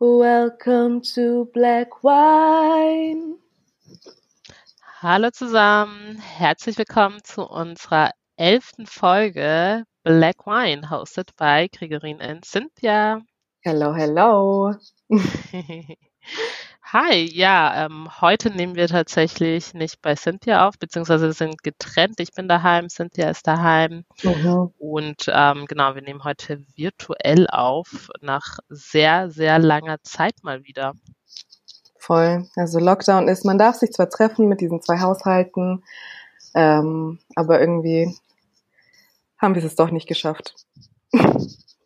Welcome to Black Wine. Hallo zusammen, herzlich willkommen zu unserer elften Folge Black Wine, hosted by Gregorin und Cynthia. Hello, hello. Hi, ja, ähm, heute nehmen wir tatsächlich nicht bei Cynthia auf, beziehungsweise wir sind getrennt. Ich bin daheim, Cynthia ist daheim. Mhm. Und ähm, genau, wir nehmen heute virtuell auf, nach sehr, sehr langer Zeit mal wieder. Voll. Also Lockdown ist, man darf sich zwar treffen mit diesen zwei Haushalten, ähm, aber irgendwie haben wir es doch nicht geschafft.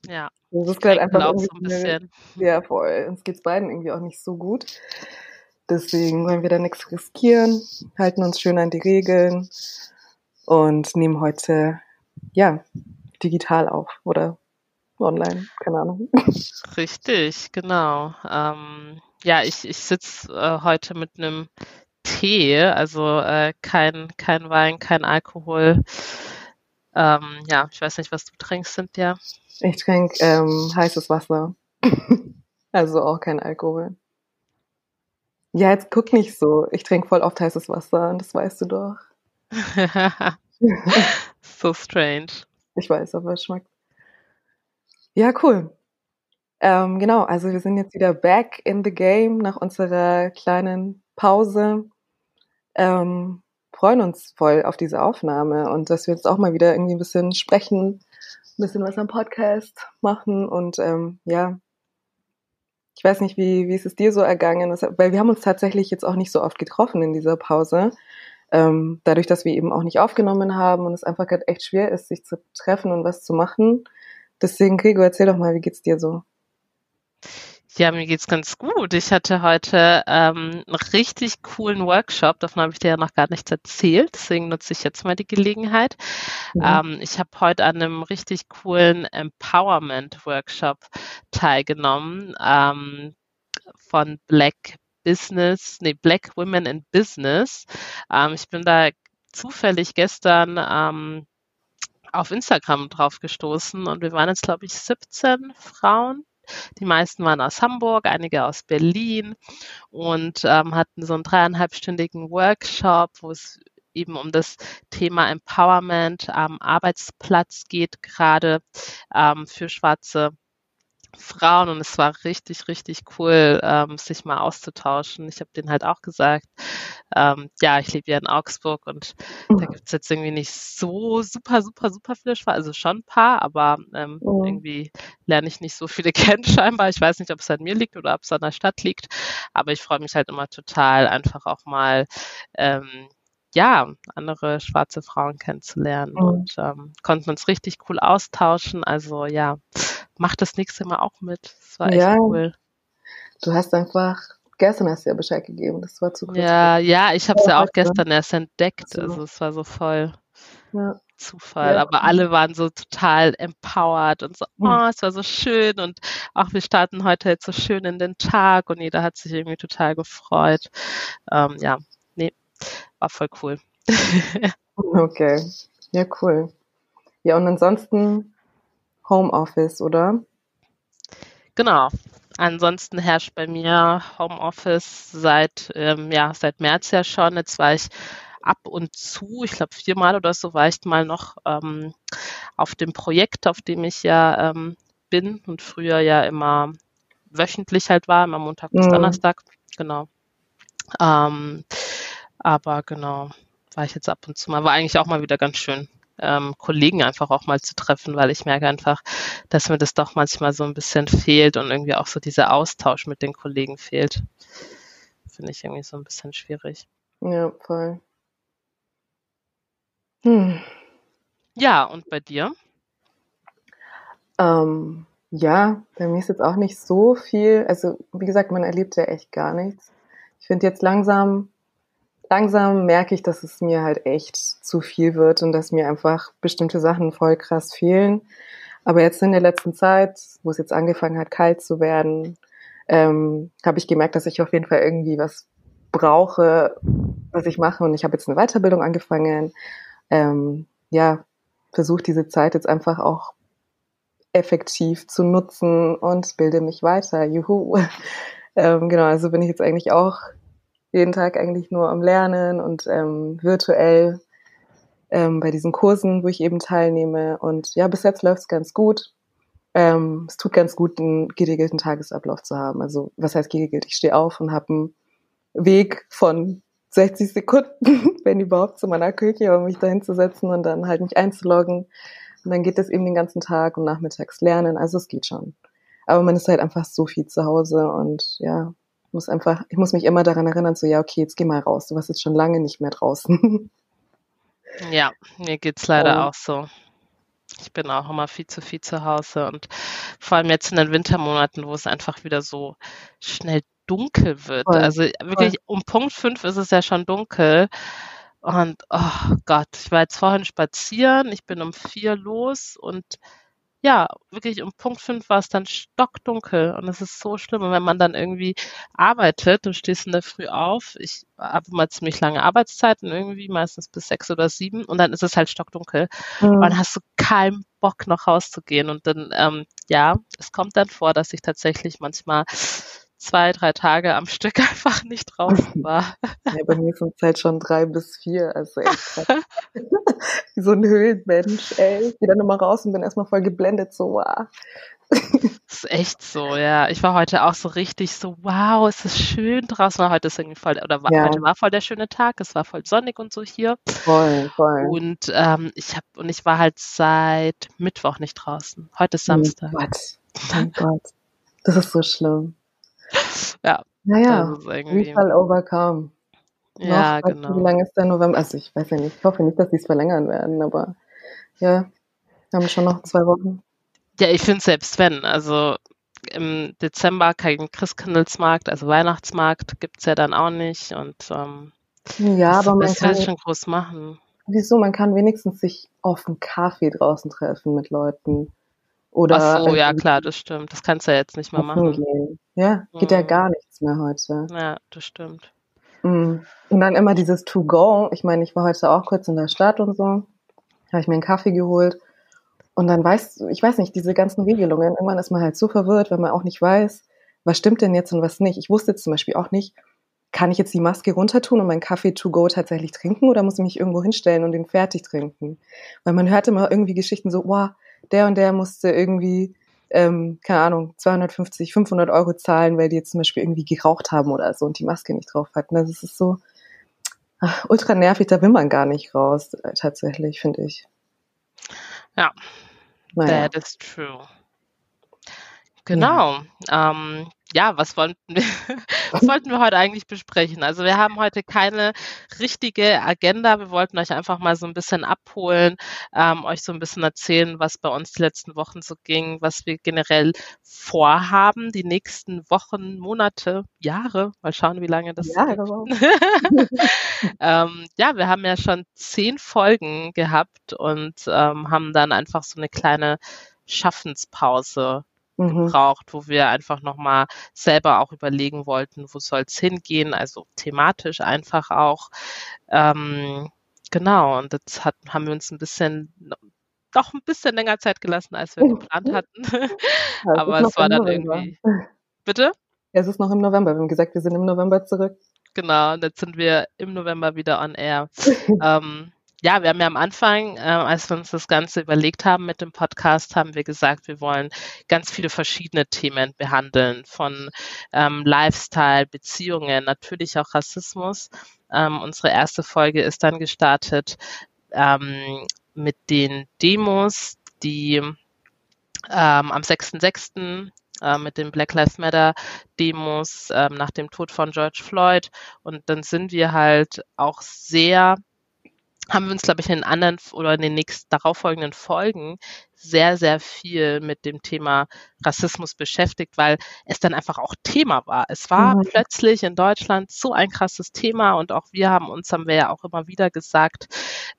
Ja. Das ist halt einfach auch so ein bisschen. Ja, voll. Uns geht's beiden irgendwie auch nicht so gut. Deswegen wollen wir da nichts riskieren, halten uns schön an die Regeln und nehmen heute, ja, digital auf oder online, keine Ahnung. Richtig, genau. Ähm, ja, ich, ich sitze äh, heute mit einem Tee, also äh, kein, kein Wein, kein Alkohol. Ähm, ja, ich weiß nicht, was du trinkst, Cynthia. Ich trinke ähm, heißes Wasser. also auch kein Alkohol. Ja, jetzt guck nicht so. Ich trinke voll oft heißes Wasser und das weißt du doch. so strange. Ich weiß, aber es schmeckt. Ja, cool. Ähm, genau, also wir sind jetzt wieder back in the game nach unserer kleinen Pause. Ähm, freuen uns voll auf diese Aufnahme und dass wir jetzt auch mal wieder irgendwie ein bisschen sprechen, ein bisschen was am Podcast machen und ähm, ja, ich weiß nicht, wie, wie ist es dir so ergangen, weil wir haben uns tatsächlich jetzt auch nicht so oft getroffen in dieser Pause, ähm, dadurch, dass wir eben auch nicht aufgenommen haben und es einfach gerade echt schwer ist, sich zu treffen und was zu machen. Deswegen, Gregor, erzähl doch mal, wie geht's dir so? Ja, mir geht's ganz gut. Ich hatte heute ähm, einen richtig coolen Workshop, davon habe ich dir ja noch gar nichts erzählt, deswegen nutze ich jetzt mal die Gelegenheit. Mhm. Ähm, ich habe heute an einem richtig coolen Empowerment-Workshop teilgenommen ähm, von Black Business, nee, Black Women in Business. Ähm, ich bin da zufällig gestern ähm, auf Instagram drauf gestoßen und wir waren jetzt, glaube ich, 17 Frauen die meisten waren aus Hamburg, einige aus Berlin und ähm, hatten so einen dreieinhalbstündigen Workshop, wo es eben um das Thema Empowerment am Arbeitsplatz geht, gerade ähm, für schwarze Frauen und es war richtig, richtig cool, ähm, sich mal auszutauschen. Ich habe denen halt auch gesagt, ähm, ja, ich lebe ja in Augsburg und da mhm. gibt es jetzt irgendwie nicht so super, super, super viele Schwarze, also schon ein paar, aber ähm, mhm. irgendwie lerne ich nicht so viele kennen scheinbar. Ich weiß nicht, ob es an mir liegt oder ob es an der Stadt liegt, aber ich freue mich halt immer total, einfach auch mal ähm, ja, andere schwarze Frauen kennenzulernen mhm. und ähm, konnten uns richtig cool austauschen. Also ja, mach das nächste Mal auch mit. Das war echt ja. cool. Du hast einfach, gestern hast du ja Bescheid gegeben, das war zu kurz. Ja, ja, ich habe es ja auch gestern erst entdeckt. So. Also es war so voll ja. Zufall. Ja. Aber alle waren so total empowered und so, hm. oh, es war so schön und auch wir starten heute jetzt so schön in den Tag und jeder hat sich irgendwie total gefreut. Ähm, ja, war voll cool. okay. Ja, cool. Ja, und ansonsten Homeoffice, oder? Genau. Ansonsten herrscht bei mir Homeoffice seit, ähm, ja, seit März ja schon. Jetzt war ich ab und zu, ich glaube viermal oder so, war ich mal noch ähm, auf dem Projekt, auf dem ich ja ähm, bin und früher ja immer wöchentlich halt war, immer Montag bis mhm. Donnerstag, genau. Ähm, aber genau, war ich jetzt ab und zu mal, war eigentlich auch mal wieder ganz schön ähm, Kollegen einfach auch mal zu treffen, weil ich merke einfach, dass mir das doch manchmal so ein bisschen fehlt und irgendwie auch so dieser Austausch mit den Kollegen fehlt. Finde ich irgendwie so ein bisschen schwierig. Ja, voll. Hm. Ja, und bei dir? Ähm, ja, bei mir ist jetzt auch nicht so viel. Also, wie gesagt, man erlebt ja echt gar nichts. Ich finde jetzt langsam langsam merke ich, dass es mir halt echt zu viel wird und dass mir einfach bestimmte Sachen voll krass fehlen. Aber jetzt in der letzten Zeit, wo es jetzt angefangen hat, kalt zu werden, ähm, habe ich gemerkt, dass ich auf jeden Fall irgendwie was brauche, was ich mache. Und ich habe jetzt eine Weiterbildung angefangen. Ähm, ja, versuche diese Zeit jetzt einfach auch effektiv zu nutzen und bilde mich weiter. Juhu. ähm, genau, also bin ich jetzt eigentlich auch jeden Tag eigentlich nur am Lernen und ähm, virtuell ähm, bei diesen Kursen, wo ich eben teilnehme. Und ja, bis jetzt läuft es ganz gut. Ähm, es tut ganz gut, einen geregelten Tagesablauf zu haben. Also was heißt geregelt? Ich stehe auf und habe einen Weg von 60 Sekunden, wenn überhaupt, zu meiner Küche, um mich da hinzusetzen und dann halt mich einzuloggen. Und dann geht es eben den ganzen Tag und nachmittags lernen. Also es geht schon. Aber man ist halt einfach so viel zu Hause und ja, muss einfach, ich muss mich immer daran erinnern, so ja, okay, jetzt geh mal raus. Du warst jetzt schon lange nicht mehr draußen. Ja, mir geht's leider oh. auch so. Ich bin auch immer viel zu viel zu Hause und vor allem jetzt in den Wintermonaten, wo es einfach wieder so schnell dunkel wird. Voll. Also wirklich Voll. um Punkt fünf ist es ja schon dunkel. Und oh Gott, ich war jetzt vorhin spazieren, ich bin um vier los und ja, wirklich um Punkt fünf war es dann stockdunkel und es ist so schlimm. Und wenn man dann irgendwie arbeitet, du stehst in der Früh auf, ich habe mal ziemlich lange Arbeitszeiten irgendwie, meistens bis sechs oder sieben und dann ist es halt stockdunkel mhm. und dann hast du keinen Bock noch rauszugehen und dann, ähm, ja, es kommt dann vor, dass ich tatsächlich manchmal zwei, drei Tage am Stück einfach nicht draußen war. Ja, bei mir sind es halt schon drei bis vier, also echt Wie so ein Höhlenmensch, ey. Ich gehe dann immer raus und bin erstmal voll geblendet, so wow. Das ist echt so, ja. Ich war heute auch so richtig so, wow, es ist schön draußen. Heute ist irgendwie voll, oder war, ja. heute war voll der schöne Tag. Es war voll sonnig und so hier. Voll, voll. Und ähm, ich habe und ich war halt seit Mittwoch nicht draußen. Heute ist Samstag. Oh Gott, oh Gott, das ist so schlimm. Ja. Naja. Fall overcome. Ja, Noch, genau. Wie lange ist der November? Also ich weiß ja nicht, ich hoffe nicht, dass die es verlängern werden, aber ja, wir haben schon noch zwei Wochen. Ja, ich finde selbst wenn, also im Dezember kein Christkindlesmarkt, also Weihnachtsmarkt gibt es ja dann auch nicht und ähm, ja, aber man das kann schon groß machen. Wieso? Man kann wenigstens sich auf einen Kaffee draußen treffen mit Leuten. Oder Ach so, ja klar, das stimmt. Das kannst du ja jetzt nicht mehr machen. Gehen. Ja, geht mhm. ja gar nichts mehr heute. Ja, das stimmt. Mhm. Und dann immer dieses To-Go. Ich meine, ich war heute auch kurz in der Stadt und so. Habe ich mir einen Kaffee geholt. Und dann weißt du, ich weiß nicht, diese ganzen Regelungen, irgendwann ist man halt so verwirrt, weil man auch nicht weiß, was stimmt denn jetzt und was nicht. Ich wusste jetzt zum Beispiel auch nicht, kann ich jetzt die Maske runter tun und meinen Kaffee to go tatsächlich trinken oder muss ich mich irgendwo hinstellen und den fertig trinken? Weil man hört immer irgendwie Geschichten so, wow, der und der musste irgendwie, ähm, keine Ahnung, 250, 500 Euro zahlen, weil die jetzt zum Beispiel irgendwie geraucht haben oder so und die Maske nicht drauf hatten. Also es ist so ach, ultra nervig, da will man gar nicht raus, äh, tatsächlich, finde ich. Ja, naja. that is true. Genau. Ja. Ähm, ja, was wollten, wir, was wollten wir heute eigentlich besprechen? Also wir haben heute keine richtige Agenda. Wir wollten euch einfach mal so ein bisschen abholen, ähm, euch so ein bisschen erzählen, was bei uns die letzten Wochen so ging, was wir generell vorhaben, die nächsten Wochen, Monate, Jahre. Mal schauen, wie lange das ja, genau. ähm, ja, wir haben ja schon zehn Folgen gehabt und ähm, haben dann einfach so eine kleine Schaffenspause mhm. gebraucht, wo wir einfach nochmal selber auch überlegen wollten, wo soll es hingehen, also thematisch einfach auch. Ähm, genau, und das hat, haben wir uns ein bisschen doch ein bisschen länger Zeit gelassen, als wir geplant hatten. Aber es war dann irgendwie. Bitte? Es ist noch im November. Wir haben gesagt, wir sind im November zurück. Genau, und jetzt sind wir im November wieder on air. ähm, ja, wir haben ja am Anfang, äh, als wir uns das Ganze überlegt haben mit dem Podcast, haben wir gesagt, wir wollen ganz viele verschiedene Themen behandeln, von ähm, Lifestyle, Beziehungen, natürlich auch Rassismus. Ähm, unsere erste Folge ist dann gestartet ähm, mit den Demos, die ähm, am 6.6. Äh, mit den Black Lives Matter Demos ähm, nach dem Tod von George Floyd. Und dann sind wir halt auch sehr haben wir uns, glaube ich, in den anderen oder in den nächsten darauffolgenden Folgen sehr, sehr viel mit dem Thema Rassismus beschäftigt, weil es dann einfach auch Thema war. Es war mhm. plötzlich in Deutschland so ein krasses Thema und auch wir haben uns, haben wir ja auch immer wieder gesagt,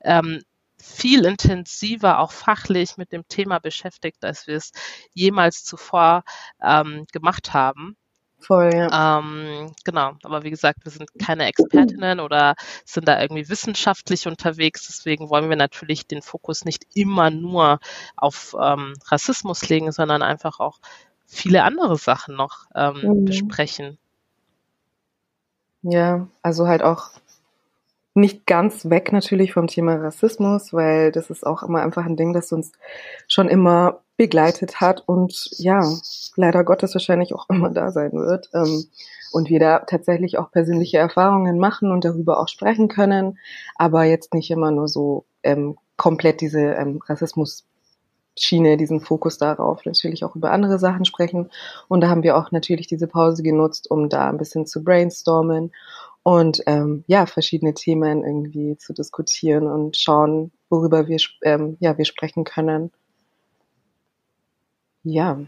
ähm, viel intensiver, auch fachlich mit dem Thema beschäftigt, als wir es jemals zuvor ähm, gemacht haben. Voll, ja. Ähm, genau, aber wie gesagt, wir sind keine Expertinnen oder sind da irgendwie wissenschaftlich unterwegs. Deswegen wollen wir natürlich den Fokus nicht immer nur auf ähm, Rassismus legen, sondern einfach auch viele andere Sachen noch ähm, mhm. besprechen. Ja, also halt auch nicht ganz weg natürlich vom Thema Rassismus, weil das ist auch immer einfach ein Ding, das uns schon immer begleitet hat und ja, leider Gottes wahrscheinlich auch immer da sein wird. Ähm, und wir da tatsächlich auch persönliche Erfahrungen machen und darüber auch sprechen können, aber jetzt nicht immer nur so ähm, komplett diese ähm, Rassismus Schiene, diesen Fokus darauf, natürlich auch über andere Sachen sprechen. Und da haben wir auch natürlich diese Pause genutzt, um da ein bisschen zu brainstormen und ähm, ja, verschiedene Themen irgendwie zu diskutieren und schauen, worüber wir, ähm, ja, wir sprechen können. Ja.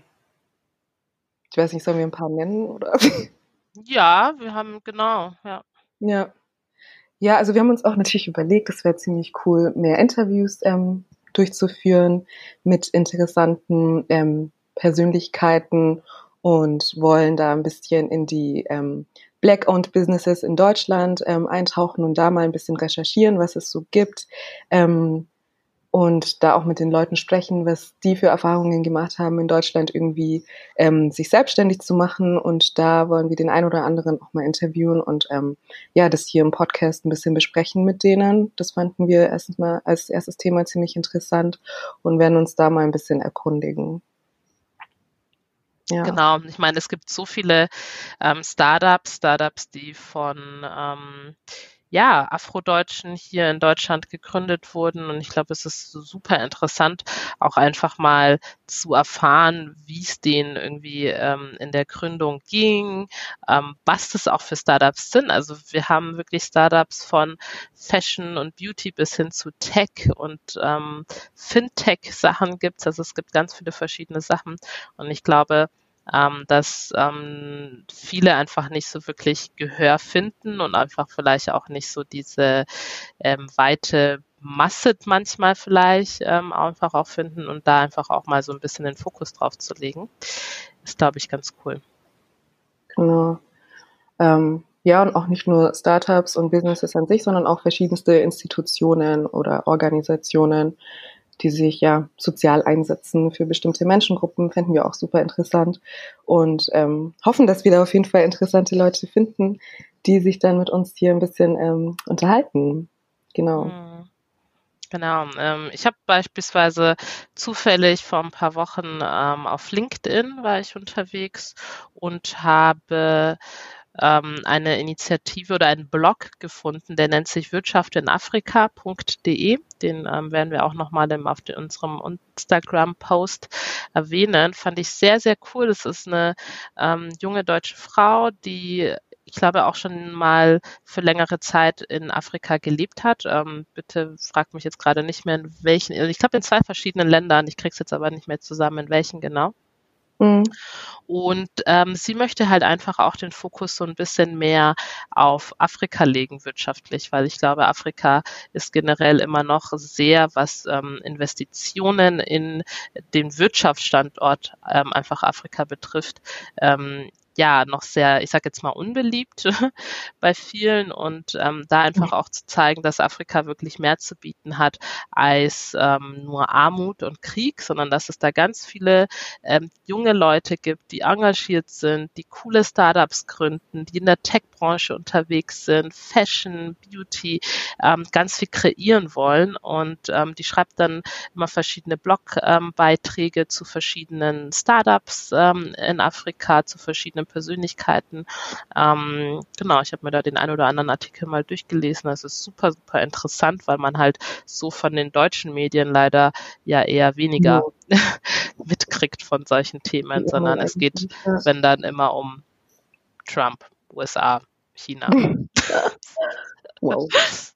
Ich weiß nicht, sollen wir ein paar nennen oder? Ja, wir haben, genau, ja. Ja. Ja, also wir haben uns auch natürlich überlegt, es wäre ziemlich cool, mehr Interviews ähm, durchzuführen mit interessanten ähm, Persönlichkeiten und wollen da ein bisschen in die ähm, Black-owned Businesses in Deutschland ähm, eintauchen und da mal ein bisschen recherchieren, was es so gibt. Ähm, und da auch mit den Leuten sprechen, was die für Erfahrungen gemacht haben, in Deutschland irgendwie ähm, sich selbstständig zu machen. Und da wollen wir den einen oder anderen auch mal interviewen und ähm, ja, das hier im Podcast ein bisschen besprechen mit denen. Das fanden wir erstmal als erstes Thema ziemlich interessant und werden uns da mal ein bisschen erkundigen. Ja. Genau, ich meine, es gibt so viele ähm, Startups, Startups, die von ähm, ja, Afrodeutschen hier in Deutschland gegründet wurden. Und ich glaube, es ist super interessant, auch einfach mal zu erfahren, wie es denen irgendwie ähm, in der Gründung ging, ähm, was das auch für Startups sind. Also wir haben wirklich Startups von Fashion und Beauty bis hin zu Tech und ähm, Fintech-Sachen gibt's. Also es gibt ganz viele verschiedene Sachen. Und ich glaube, ähm, dass ähm, viele einfach nicht so wirklich Gehör finden und einfach vielleicht auch nicht so diese ähm, weite Masse manchmal vielleicht ähm, einfach auch finden und da einfach auch mal so ein bisschen den Fokus drauf zu legen, ist, glaube ich, ganz cool. Genau. Ähm, ja, und auch nicht nur Startups und Businesses an sich, sondern auch verschiedenste Institutionen oder Organisationen, die sich ja sozial einsetzen für bestimmte Menschengruppen, fänden wir auch super interessant und ähm, hoffen, dass wir da auf jeden Fall interessante Leute finden, die sich dann mit uns hier ein bisschen ähm, unterhalten. Genau. Mhm. Genau. Ähm, ich habe beispielsweise zufällig vor ein paar Wochen ähm, auf LinkedIn war ich unterwegs und habe ähm, eine Initiative oder einen Blog gefunden, der nennt sich wirtschaftinafrika.de. Den ähm, werden wir auch nochmal auf den, unserem Instagram-Post erwähnen. Fand ich sehr, sehr cool. Das ist eine ähm, junge deutsche Frau, die ich glaube, auch schon mal für längere Zeit in Afrika gelebt hat. Ähm, bitte fragt mich jetzt gerade nicht mehr, in welchen, ich glaube in zwei verschiedenen Ländern, ich kriege es jetzt aber nicht mehr zusammen, in welchen genau. Mhm. Und ähm, sie möchte halt einfach auch den Fokus so ein bisschen mehr auf Afrika legen wirtschaftlich, weil ich glaube, Afrika ist generell immer noch sehr, was ähm, Investitionen in den Wirtschaftsstandort ähm, einfach Afrika betrifft, ähm, ja noch sehr, ich sage jetzt mal, unbeliebt bei vielen und ähm, da einfach auch zu zeigen, dass Afrika wirklich mehr zu bieten hat als ähm, nur Armut und Krieg, sondern dass es da ganz viele ähm, junge Leute gibt, die engagiert sind, die coole Startups gründen, die in der Tech-Branche unterwegs sind, Fashion, Beauty, ähm, ganz viel kreieren wollen und ähm, die schreibt dann immer verschiedene Blogbeiträge ähm, zu verschiedenen Startups ähm, in Afrika, zu verschiedenen verschiedene Persönlichkeiten. Ähm, genau, ich habe mir da den ein oder anderen Artikel mal durchgelesen. Das ist super, super interessant, weil man halt so von den deutschen Medien leider ja eher weniger ja. mitkriegt von solchen Themen, ja, sondern es geht, wenn dann immer um Trump, USA, China. wow.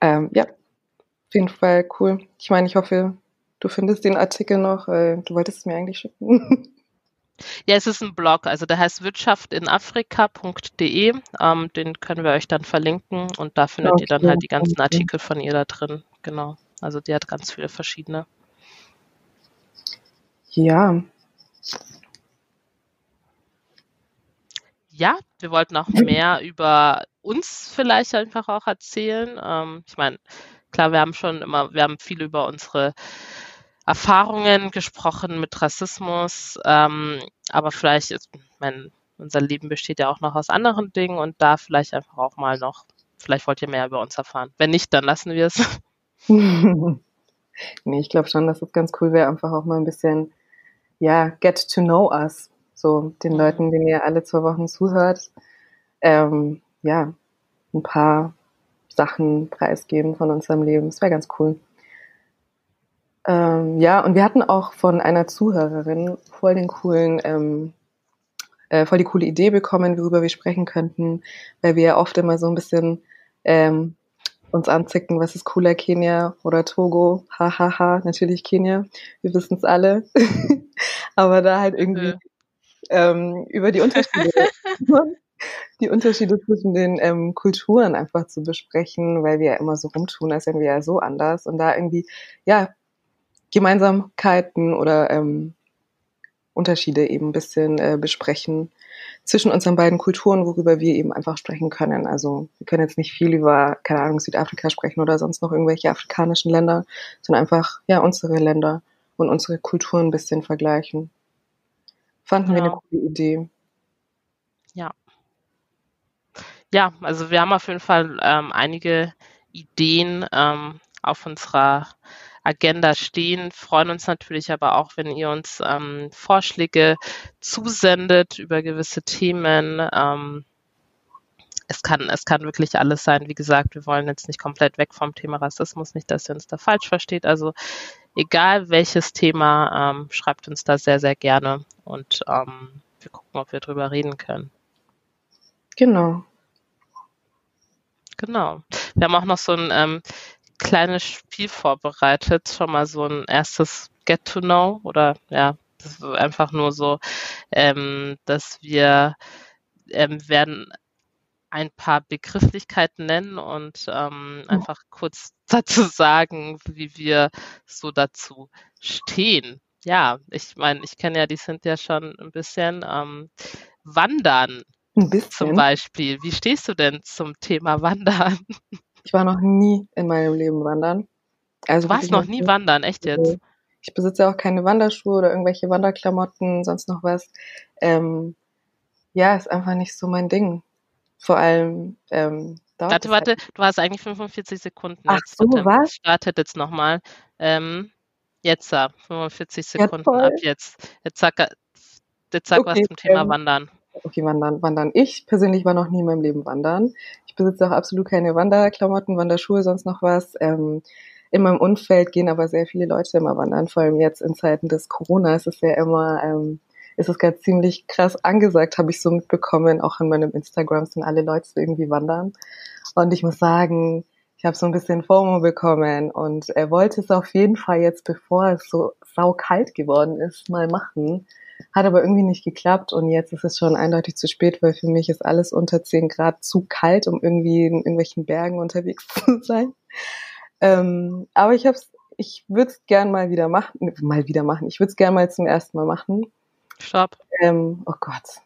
ähm, ja, auf jeden Fall cool. Ich meine, ich hoffe, du findest den Artikel noch. Äh, du wolltest es mir eigentlich schicken. Ja, es ist ein Blog, also der heißt wirtschaftinafrika.de. Ähm, den können wir euch dann verlinken und da findet okay. ihr dann halt die ganzen Artikel von ihr da drin. Genau. Also die hat ganz viele verschiedene. Ja. ja, wir wollten auch mehr über uns vielleicht einfach auch erzählen. Ähm, ich meine, klar, wir haben schon immer, wir haben viel über unsere Erfahrungen gesprochen mit Rassismus, ähm, aber vielleicht ist, mein, unser Leben besteht ja auch noch aus anderen Dingen und da vielleicht einfach auch mal noch, vielleicht wollt ihr mehr über uns erfahren. Wenn nicht, dann lassen wir es. nee, ich glaube schon, dass es ganz cool wäre, einfach auch mal ein bisschen, ja, get to know us. So den mhm. Leuten, denen ihr alle zwei Wochen zuhört, ähm, ja, ein paar Sachen preisgeben von unserem Leben. Das wäre ganz cool. Ähm, ja, und wir hatten auch von einer Zuhörerin voll den coolen, ähm, äh, voll die coole Idee bekommen, worüber wir sprechen könnten, weil wir ja oft immer so ein bisschen ähm, uns anzicken, was ist cooler, Kenia oder Togo? Hahaha, ha, ha. natürlich Kenia, wir wissen es alle. Aber da halt irgendwie ähm, über die Unterschiede, die Unterschiede zwischen den ähm, Kulturen einfach zu besprechen, weil wir ja immer so rumtun, als wären wir ja so anders und da irgendwie, ja, Gemeinsamkeiten oder ähm, Unterschiede eben ein bisschen äh, besprechen zwischen unseren beiden Kulturen, worüber wir eben einfach sprechen können. Also wir können jetzt nicht viel über, keine Ahnung, Südafrika sprechen oder sonst noch irgendwelche afrikanischen Länder, sondern einfach, ja, unsere Länder und unsere Kulturen ein bisschen vergleichen. Fanden genau. wir eine coole Idee. Ja. Ja, also wir haben auf jeden Fall ähm, einige Ideen ähm, auf unserer Agenda stehen, freuen uns natürlich aber auch, wenn ihr uns ähm, Vorschläge zusendet über gewisse Themen. Ähm, es kann, es kann wirklich alles sein. Wie gesagt, wir wollen jetzt nicht komplett weg vom Thema Rassismus, nicht, dass ihr uns da falsch versteht. Also egal welches Thema, ähm, schreibt uns da sehr, sehr gerne und ähm, wir gucken, ob wir drüber reden können. Genau. Genau. Wir haben auch noch so ein ähm, kleines Spiel vorbereitet, schon mal so ein erstes Get to Know oder ja, das ist einfach nur so, ähm, dass wir ähm, werden ein paar Begrifflichkeiten nennen und ähm, einfach kurz dazu sagen, wie wir so dazu stehen. Ja, ich meine, ich kenne ja, die sind ja schon ein bisschen ähm, Wandern. Ein bisschen. Zum Beispiel. Wie stehst du denn zum Thema Wandern? Ich war noch nie in meinem Leben wandern. Also du warst noch nie wandern, echt jetzt? Ich besitze auch keine Wanderschuhe oder irgendwelche Wanderklamotten, sonst noch was. Ähm, ja, ist einfach nicht so mein Ding. Vor allem, ähm, Warte, warte, halt. du hast eigentlich 45 Sekunden. Ach jetzt, so, bitte. was? Startet jetzt nochmal. Ähm, jetzt, 45 Sekunden ja, ab jetzt. Jetzt sag, jetzt sag okay, was zum Thema ähm, Wandern. Okay, wandern, wandern. Ich persönlich war noch nie in meinem Leben wandern. Ich besitze auch absolut keine Wanderklamotten, Wanderschuhe, sonst noch was. Ähm, in meinem Umfeld gehen aber sehr viele Leute immer wandern, vor allem jetzt in Zeiten des Corona ist es ja immer, ähm, ist es gerade ziemlich krass angesagt, habe ich so mitbekommen. Auch in meinem Instagram sind alle Leute irgendwie wandern. Und ich muss sagen, ich habe so ein bisschen FOMO bekommen und er wollte es auf jeden Fall jetzt, bevor es so saukalt geworden ist, mal machen. Hat aber irgendwie nicht geklappt und jetzt ist es schon eindeutig zu spät, weil für mich ist alles unter 10 Grad zu kalt, um irgendwie in irgendwelchen Bergen unterwegs zu sein. Ähm, aber ich hab's, ich würde es gern mal wieder machen, mal wieder machen. Ich würde es gern mal zum ersten Mal machen. Stopp. Ähm, oh Gott.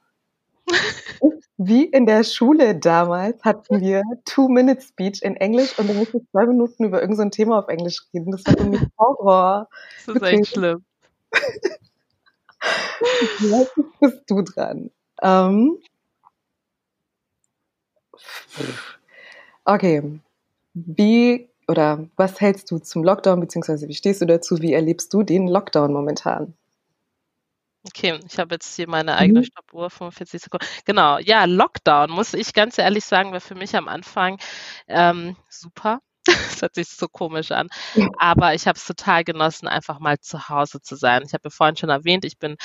Wie in der Schule damals hatten wir Two-Minute-Speech in Englisch und dann musste ich zwei Minuten über irgendein so Thema auf Englisch reden. Das war für mich Horror. Das ist echt schlimm. Jetzt bist du dran. Ähm, okay. Wie oder was hältst du zum Lockdown, beziehungsweise wie stehst du dazu? Wie erlebst du den Lockdown momentan? Okay, ich habe jetzt hier meine eigene mhm. Stoppuhr, 45 Sekunden. Genau, ja, Lockdown, muss ich ganz ehrlich sagen, war für mich am Anfang ähm, super. Das hört sich so komisch an. Aber ich habe es total genossen, einfach mal zu Hause zu sein. Ich habe ja vorhin schon erwähnt, ich bin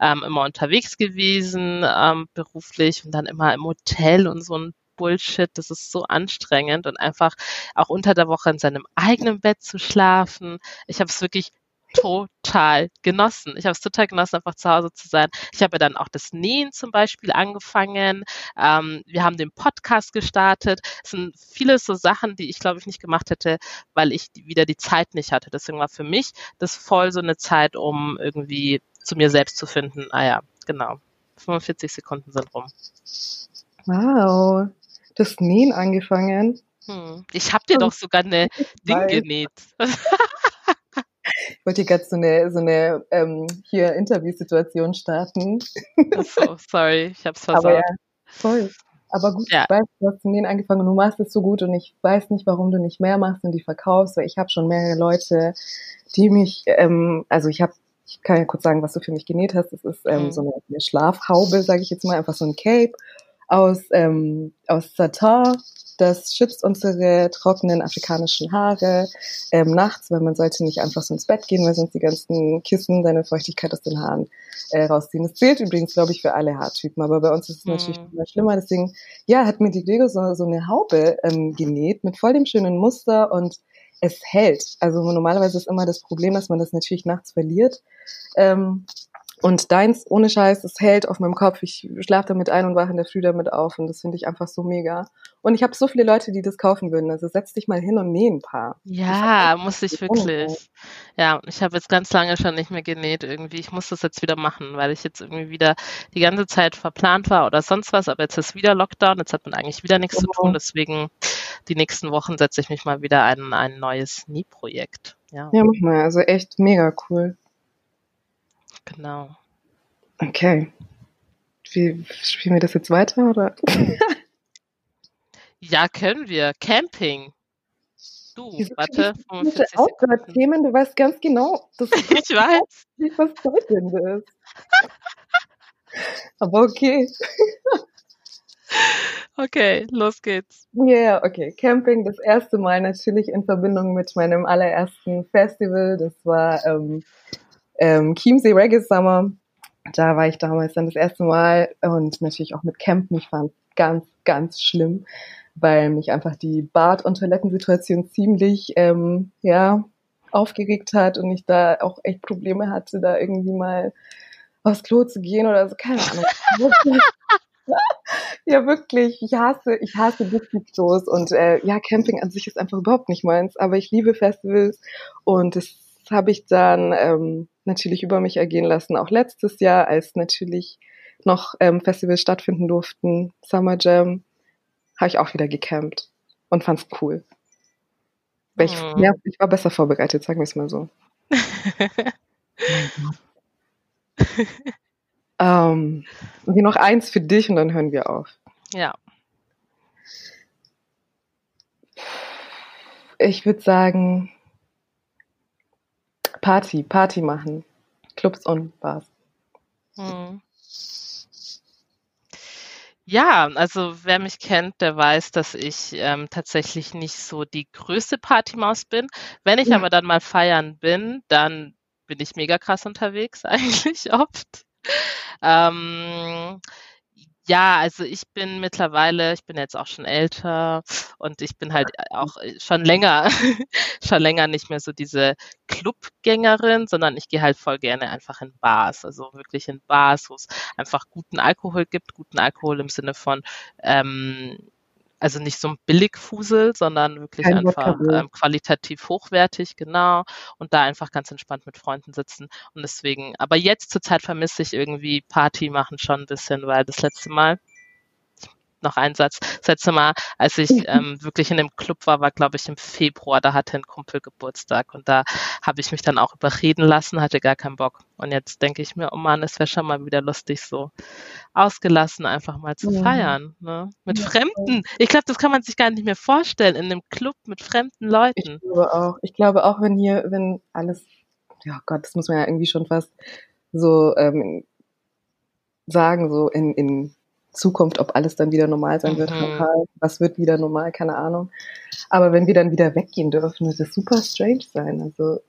ähm, immer unterwegs gewesen, ähm, beruflich und dann immer im Hotel und so ein Bullshit. Das ist so anstrengend und einfach auch unter der Woche in seinem eigenen Bett zu schlafen. Ich habe es wirklich total genossen. Ich habe es total genossen, einfach zu Hause zu sein. Ich habe dann auch das Nähen zum Beispiel angefangen. Ähm, wir haben den Podcast gestartet. Es sind viele so Sachen, die ich glaube ich nicht gemacht hätte, weil ich wieder die Zeit nicht hatte. Deswegen war für mich das voll so eine Zeit, um irgendwie zu mir selbst zu finden. Ah ja, genau. 45 Sekunden sind rum. Wow. Du hast Nähen angefangen. Hm. Ich habe dir doch sogar eine Ding genäht. ich wollte gerade so eine, so eine ähm, hier Interviewsituation starten. so, sorry, ich hab's versaut. Aber ja, voll. Aber gut, Ja. ich weiß, du hast zu nähen angefangen und du machst es so gut und ich weiß nicht, warum du nicht mehr machst und die verkaufst, weil ich habe schon mehrere Leute, die mich, ähm, also ich habe, ich kann ja kurz sagen, was du für mich genäht hast. Das ist ähm, Mhm. so eine, eine Schlafhaube, sage ich jetzt mal, einfach so ein Cape aus, ähm, aus Satin. Das schützt unsere trockenen afrikanischen Haare ähm, nachts, weil man sollte nicht einfach so ins Bett gehen, weil sonst die ganzen Kissen deine Feuchtigkeit aus den Haaren äh, rausziehen. Das zählt übrigens, glaube ich, für alle Haartypen, aber bei uns ist es Mhm. natürlich immer schlimmer. Deswegen, ja, hat mir die Gregor so, so eine Haube ähm, genäht mit voll dem schönen Muster und es hält. Also normalerweise ist immer das Problem, dass man das natürlich nachts verliert. Ähm, und deins, ohne Scheiß, es hält auf meinem Kopf. Ich schlafe damit ein und wache in der Früh damit auf. Und das finde ich einfach so mega. Und ich habe so viele Leute, die das kaufen würden. Also setz dich mal hin und näh ein paar. Ja, muss ich wirklich. Ja, ich habe jetzt ganz lange schon nicht mehr genäht irgendwie. Ich muss das jetzt wieder machen, weil ich jetzt irgendwie wieder die ganze Zeit verplant war oder sonst was. Aber jetzt ist wieder Lockdown. Jetzt hat man eigentlich wieder nichts zu Genau. tun. Deswegen die nächsten Wochen setze ich mich mal wieder an ein neues Nähprojekt. Ja, Ja, mach mal. Also echt mega cool. Genau. Okay. Wie, spielen wir das jetzt weiter oder? Ja, können wir. Camping. Du, Diese warte, Diese 45 Sekunden. Outdoor-Themen, du weißt ganz genau, das ist Ich weiß. nicht, was bedeutend ist. Aber okay. Okay, los geht's. Ja, yeah, okay. Camping das erste Mal natürlich in Verbindung mit meinem allerersten Festival. Das war ähm, ähm, Chiemsee Reggae Summer. Da war ich damals dann das erste Mal und natürlich auch mit Campen. Ich fand ganz, ganz schlimm, weil mich einfach die Bad- und Toilettensituation ziemlich ähm, ja, aufgeregt hat und ich da auch echt Probleme hatte, da irgendwie mal aufs Klo zu gehen oder so. Keine Ahnung. Ja, wirklich. Ich hasse, ich hasse Disco-Klos und äh, ja, Camping an sich ist einfach überhaupt nicht meins. Aber ich liebe Festivals und das habe ich dann ähm, natürlich über mich ergehen lassen. Auch letztes Jahr, als natürlich noch ähm, Festivals stattfinden durften, Summer Jam, habe ich auch wieder gecampt und fand's cool. Weil ich, Mhm. ja, ich war besser vorbereitet, sagen wir es mal so. Ähm, und hier noch eins für dich und dann hören wir auf. ja. Ich würde sagen, Party, Party machen. Clubs und Bars. Hm. Ja, also wer mich kennt, der weiß, dass ich ähm, tatsächlich nicht so die größte Partymaus bin. Wenn ich Ja. aber dann mal feiern bin, dann bin ich mega krass unterwegs, eigentlich oft. Ähm, ja, also ich bin mittlerweile, ich bin jetzt auch schon älter und ich bin halt auch schon länger, schon länger nicht mehr so diese Clubgängerin, sondern ich gehe halt voll gerne einfach in Bars, also wirklich in Bars, wo es einfach guten Alkohol gibt, guten Alkohol im Sinne von, ähm, also nicht so ein Billigfusel, sondern wirklich Kein einfach ähm, qualitativ hochwertig, genau, und da einfach ganz entspannt mit Freunden sitzen. Und deswegen, aber jetzt zurzeit vermisse ich irgendwie Party machen schon ein bisschen, weil das letzte Mal, noch ein Satz, das letzte Mal, als ich ähm, wirklich in dem Club war, war glaube ich im Februar, da hatte ein Kumpel Geburtstag und da habe ich mich dann auch überreden lassen, hatte gar keinen Bock. Und jetzt denke ich mir, oh Mann, es wäre schon mal wieder lustig, so ausgelassen einfach mal zu Ja. feiern, ne? Mit Ja, Fremden. Ich glaube, das kann man sich gar nicht mehr vorstellen, in einem Club mit fremden Leuten. Ich glaube auch. Ich glaube auch, wenn hier, wenn alles, ja Gott, das muss man ja irgendwie schon fast so ähm, sagen, so in, in Zukunft, ob alles dann wieder normal sein wird. Mhm. Was wird wieder normal? Keine Ahnung. Aber wenn wir dann wieder weggehen dürfen, wird das super strange sein. Also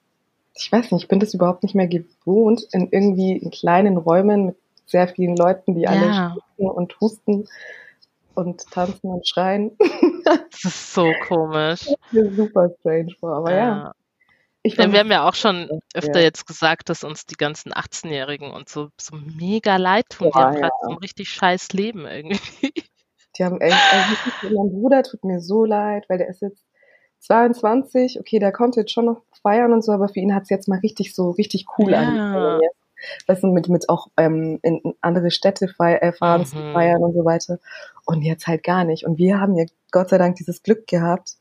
ich weiß nicht, ich bin das überhaupt nicht mehr gewohnt, in irgendwie in kleinen Räumen mit sehr vielen Leuten, die alle Ja. schwitzen und husten und tanzen und schreien. Das ist so komisch. mir super strange vor. Aber ja, ich Ja, wir haben ja auch schon öfter sehr. jetzt gesagt, dass uns die ganzen 18-Jährigen und so, so mega leid tun. Die Ja, haben ja. gerade so ein richtig scheiß Leben irgendwie. Die haben echt, also mein Bruder tut mir so leid, weil der ist jetzt 22, okay, der konnte jetzt schon noch feiern und so, aber für ihn hat's jetzt mal richtig so, richtig cool Ja. angefangen. Weißt du, mit, mit auch ähm, in andere Städte feiern, äh, fahren mhm. zu feiern und so weiter. Und jetzt halt gar nicht. Und wir haben ja Gott sei Dank dieses Glück gehabt,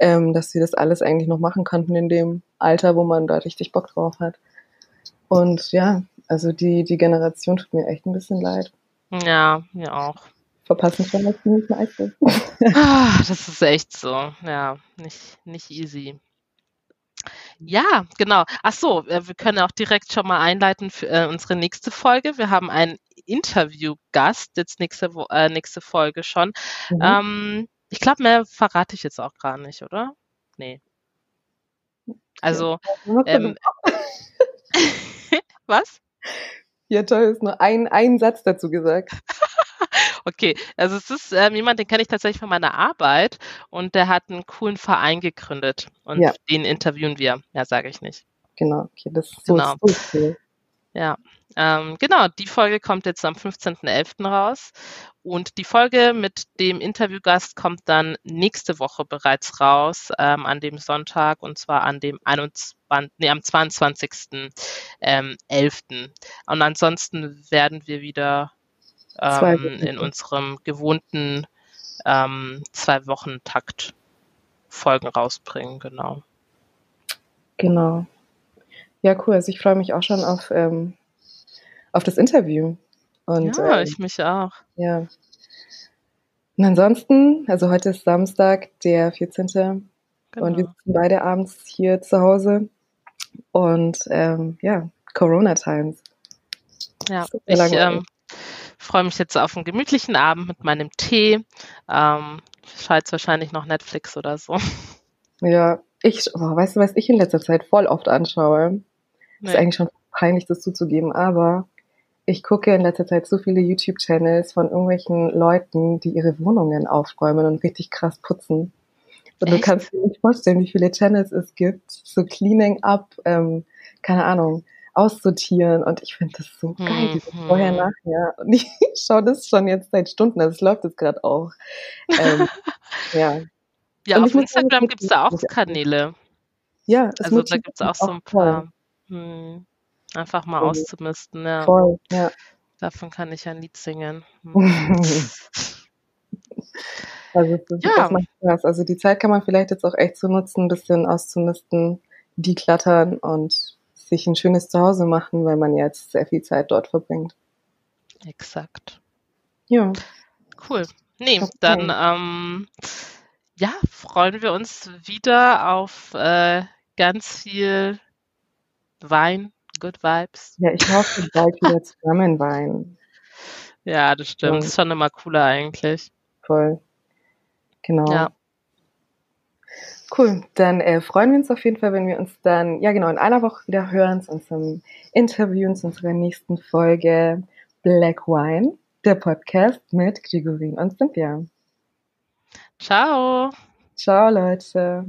ähm, dass wir das alles eigentlich noch machen konnten in dem Alter, wo man da richtig Bock drauf hat. Und ja, also die, die Generation tut mir echt ein bisschen leid. Ja, mir auch. Verpassen vielleicht nicht meiste. ah, das ist echt so. Ja, nicht, nicht easy. Ja, genau. Ach so, äh, wir können auch direkt schon mal einleiten für äh, unsere nächste Folge. Wir haben einen Interviewgast jetzt nächste, äh, nächste Folge schon. Mhm. Ähm, ich glaube, mehr verrate ich jetzt auch gar nicht, oder? Nee. Also, ähm, was? Ja, toll, ist nur ein, ein Satz dazu gesagt. okay, also es ist ähm, jemand, den kenne ich tatsächlich von meiner Arbeit und der hat einen coolen Verein gegründet und ja. den interviewen wir. Ja, sage ich nicht. Genau, okay, das ist so, genau. so cool. Ja, ähm, genau, die Folge kommt jetzt am 15.11. raus und die Folge mit dem Interviewgast kommt dann nächste Woche bereits raus, ähm, an dem Sonntag und zwar an dem 21, nee, am 22.11. Ähm, und ansonsten werden wir wieder ähm, in unserem gewohnten ähm, zwei Wochen Takt Folgen rausbringen, genau. Genau. Ja, cool. Also ich freue mich auch schon auf ähm, auf das Interview. Und, ja, ähm, ich mich auch. Ja. Und ansonsten, also heute ist Samstag, der 14. Genau. Und wir sitzen beide abends hier zu Hause. Und ähm, ja, Corona Times. Ja, ich ähm, freue mich jetzt auf einen gemütlichen Abend mit meinem Tee. Ähm, schalte wahrscheinlich noch Netflix oder so. Ja, ich, oh, weißt du, was ich in letzter Zeit voll oft anschaue? Nee. Ist eigentlich schon peinlich, das zuzugeben, aber ich gucke in letzter Zeit so viele YouTube-Channels von irgendwelchen Leuten, die ihre Wohnungen aufräumen und richtig krass putzen. Und Echt? du kannst dir nicht vorstellen, wie viele Channels es gibt. So Cleaning Up, ähm, keine Ahnung, aussortieren. Und ich finde das so geil, mhm. dieses Vorher, Nachher. Und ich schaue das schon jetzt seit Stunden. Also es läuft jetzt gerade auch. Ähm, ja. Ja, auf Instagram gibt es da auch Kanäle. Ja, also da gibt es auch so ein paar. Hm. Einfach mal voll. auszumisten, ja. Voll, ja. Davon kann ich ein Lied singen. also das, ja. das macht Spaß. Also die Zeit kann man vielleicht jetzt auch echt so nutzen, ein bisschen auszumisten, deklattern und sich ein schönes Zuhause machen, weil man jetzt sehr viel Zeit dort verbringt. Exakt. Ja. Cool. Nee, okay. dann ähm, ja, freuen wir uns wieder auf äh, ganz viel Wein, Good Vibes. Ja, ich hoffe, bald wieder zusammen weinen. Ja, das stimmt. Und das ist schon immer cooler eigentlich. Voll. Genau. Ja. Cool. Dann äh, freuen wir uns auf jeden Fall, wenn wir uns dann, ja genau, in einer Woche wieder hören zu unserem Interview, zu unserer nächsten Folge Black Wine, der Podcast mit Grigorin und Cynthia. Ciao. Ciao, Leute.